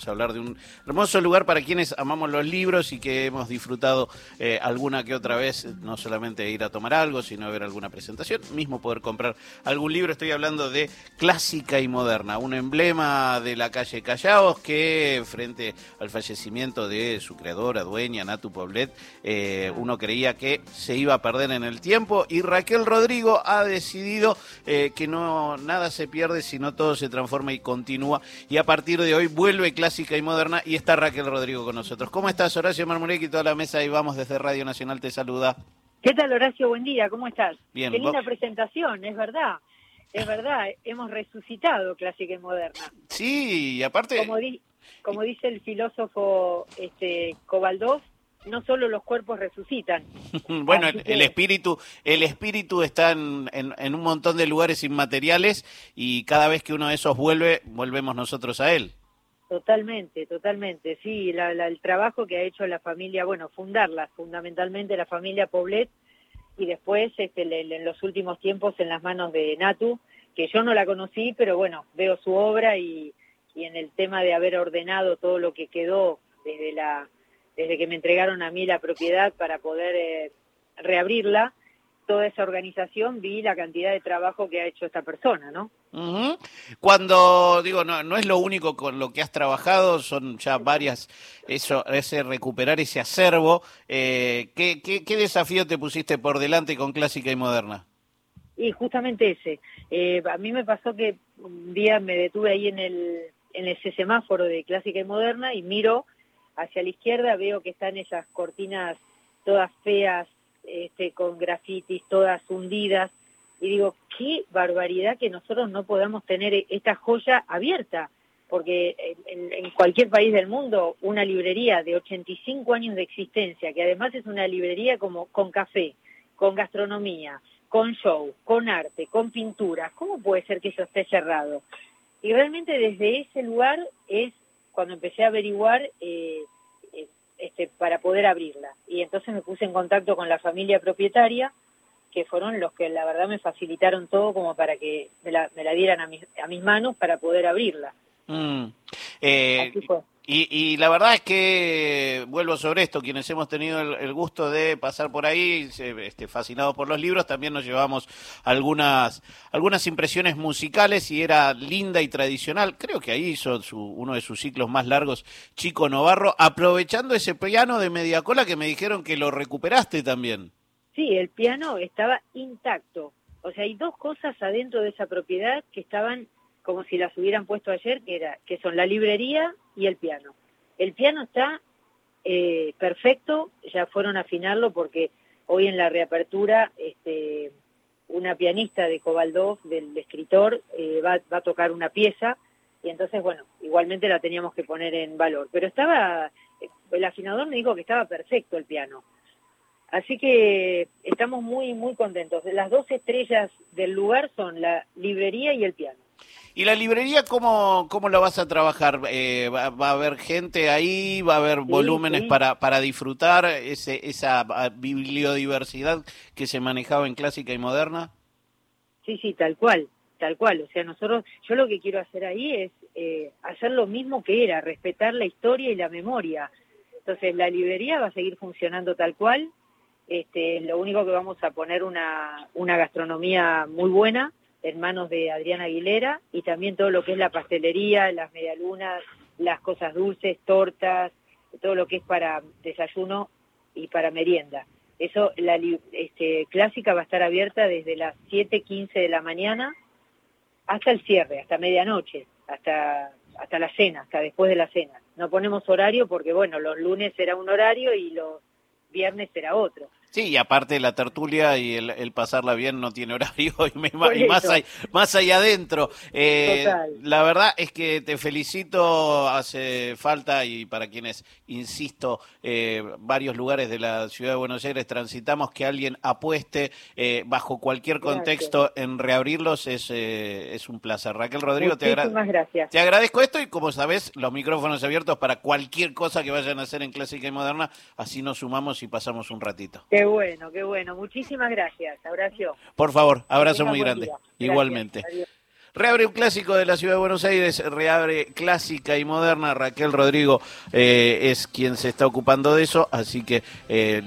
vamos a hablar de un hermoso lugar para quienes amamos los libros y que hemos disfrutado eh, alguna que otra vez, no solamente ir a tomar algo, sino ver alguna presentación, mismo poder comprar algún libro. Estoy hablando de Clásica y Moderna, un emblema de la calle Callaos que frente al fallecimiento de su creadora, dueña, Natu Poblet, eh, uno creía que se iba a perder en el tiempo y Raquel Rodrigo ha decidido eh, que no nada se pierde, sino todo se transforma y continúa. Y a partir de hoy vuelve clásica y moderna y está Raquel Rodrigo con nosotros. ¿Cómo estás, Horacio Marmurek y toda la mesa? Y vamos desde Radio Nacional, te saluda. ¿Qué tal, Horacio? Buen día, ¿cómo estás? Bien. Qué linda presentación, es verdad. Es verdad, hemos resucitado clásica y moderna. Sí, y aparte... Como, como dice el filósofo este, Cobaldós, no solo los cuerpos resucitan. bueno, el, espíritu, el espíritu está en, en, un montón de lugares inmateriales y cada vez que uno de esos vuelve, volvemos nosotros a él. Totalmente, totalmente. Sí, el trabajo que ha hecho la familia, bueno, fundarla, fundamentalmente la familia Poblet, y después este, en los últimos tiempos en las manos de Natu, que yo no la conocí, pero bueno, veo su obra y, y en el tema de haber ordenado todo lo que quedó desde la desde que me entregaron a mí la propiedad para poder eh, reabrirla, toda esa organización, vi la cantidad de trabajo que ha hecho esta persona, ¿no? Cuando digo, no, no es lo único con lo que has trabajado, son ya varias, eso, ese recuperar ese acervo. Eh, ¿qué, qué, desafío te pusiste por delante con clásica y moderna? Y justamente ese. Eh, a mí me pasó que un día me detuve ahí en el, en ese semáforo de clásica y moderna y miro hacia la izquierda veo que están esas cortinas todas feas, este, con grafitis, todas hundidas, y digo, qué barbaridad que nosotros no podamos tener esta joya abierta, porque en, cualquier país del mundo una librería de 85 años de existencia, que además es una librería como con café, con gastronomía, con show, con arte, con pintura, ¿cómo puede ser que eso esté cerrado? Y realmente desde ese lugar es cuando empecé a averiguar eh, este, para poder abrirla. Y entonces me puse en contacto con la familia propietaria, que fueron los que la verdad me facilitaron todo como para que me la, dieran a mis, a mis manos para poder abrirla. Mm. Eh, y, la verdad es que, vuelvo sobre esto, quienes hemos tenido el, gusto de pasar por ahí, este, fascinados por los libros, también nos llevamos algunas, algunas impresiones musicales y era linda y tradicional. Creo que ahí hizo su, uno de sus ciclos más largos, Chico Novarro, aprovechando ese piano de media cola que me dijeron que lo recuperaste también. Sí, el piano estaba intacto. O sea, hay dos cosas adentro de esa propiedad que estaban como si las hubieran puesto ayer, que, era, que son la librería y el piano. El piano está eh, perfecto, ya fueron a afinarlo porque hoy en la reapertura este, una pianista de Cobaldov, del escritor, eh, va, va, a tocar una pieza y entonces, bueno, igualmente la teníamos que poner en valor. Pero estaba, el afinador me dijo que estaba perfecto el piano. Así que estamos muy, muy contentos. Las dos estrellas del lugar son la librería y el piano. ¿Y la librería cómo, cómo la vas a trabajar? Eh, va, a haber gente ahí? ¿Va a haber volúmenes Para, para disfrutar ese, esa ah, bibliodiversidad que se manejaba en clásica y moderna? Sí, sí, tal cual, tal cual. O sea, nosotros, yo lo que quiero hacer ahí es eh, hacer lo mismo que era, respetar la historia y la memoria. Entonces, la librería va a seguir funcionando tal cual. Este, lo único que vamos a poner una, una gastronomía muy buena, en manos de Adriana Aguilera y también todo lo que es la pastelería, las medialunas, las cosas dulces, tortas, todo lo que es para desayuno y para merienda. Eso, la este, clásica va a estar abierta desde las 7.15 de la mañana hasta el cierre, hasta medianoche, hasta, hasta la cena, hasta después de la cena. No ponemos horario porque, bueno, los lunes será un horario y los viernes será otro. Sí, y aparte la tertulia y el, pasarla bien no tiene horario y, más, ahí, más ahí adentro. Eh, la verdad es que te felicito, hace falta y para quienes, insisto, eh, varios lugares de la ciudad de Buenos Aires transitamos que alguien apueste eh, bajo cualquier contexto en reabrirlos es, es un placer. Raquel Rodrigo, te, gracias. te agradezco esto y como sabes, los micrófonos abiertos para cualquier cosa que vayan a hacer en Clásica y Moderna, así nos sumamos y pasamos un ratito. Qué bueno, qué bueno. Muchísimas gracias, Horacio. Por favor, abrazo muy grande. Igualmente. Reabre un clásico de la ciudad de Buenos Aires, reabre clásica y moderna. Raquel Rodrigo eh, es quien se está ocupando de eso, así que eh,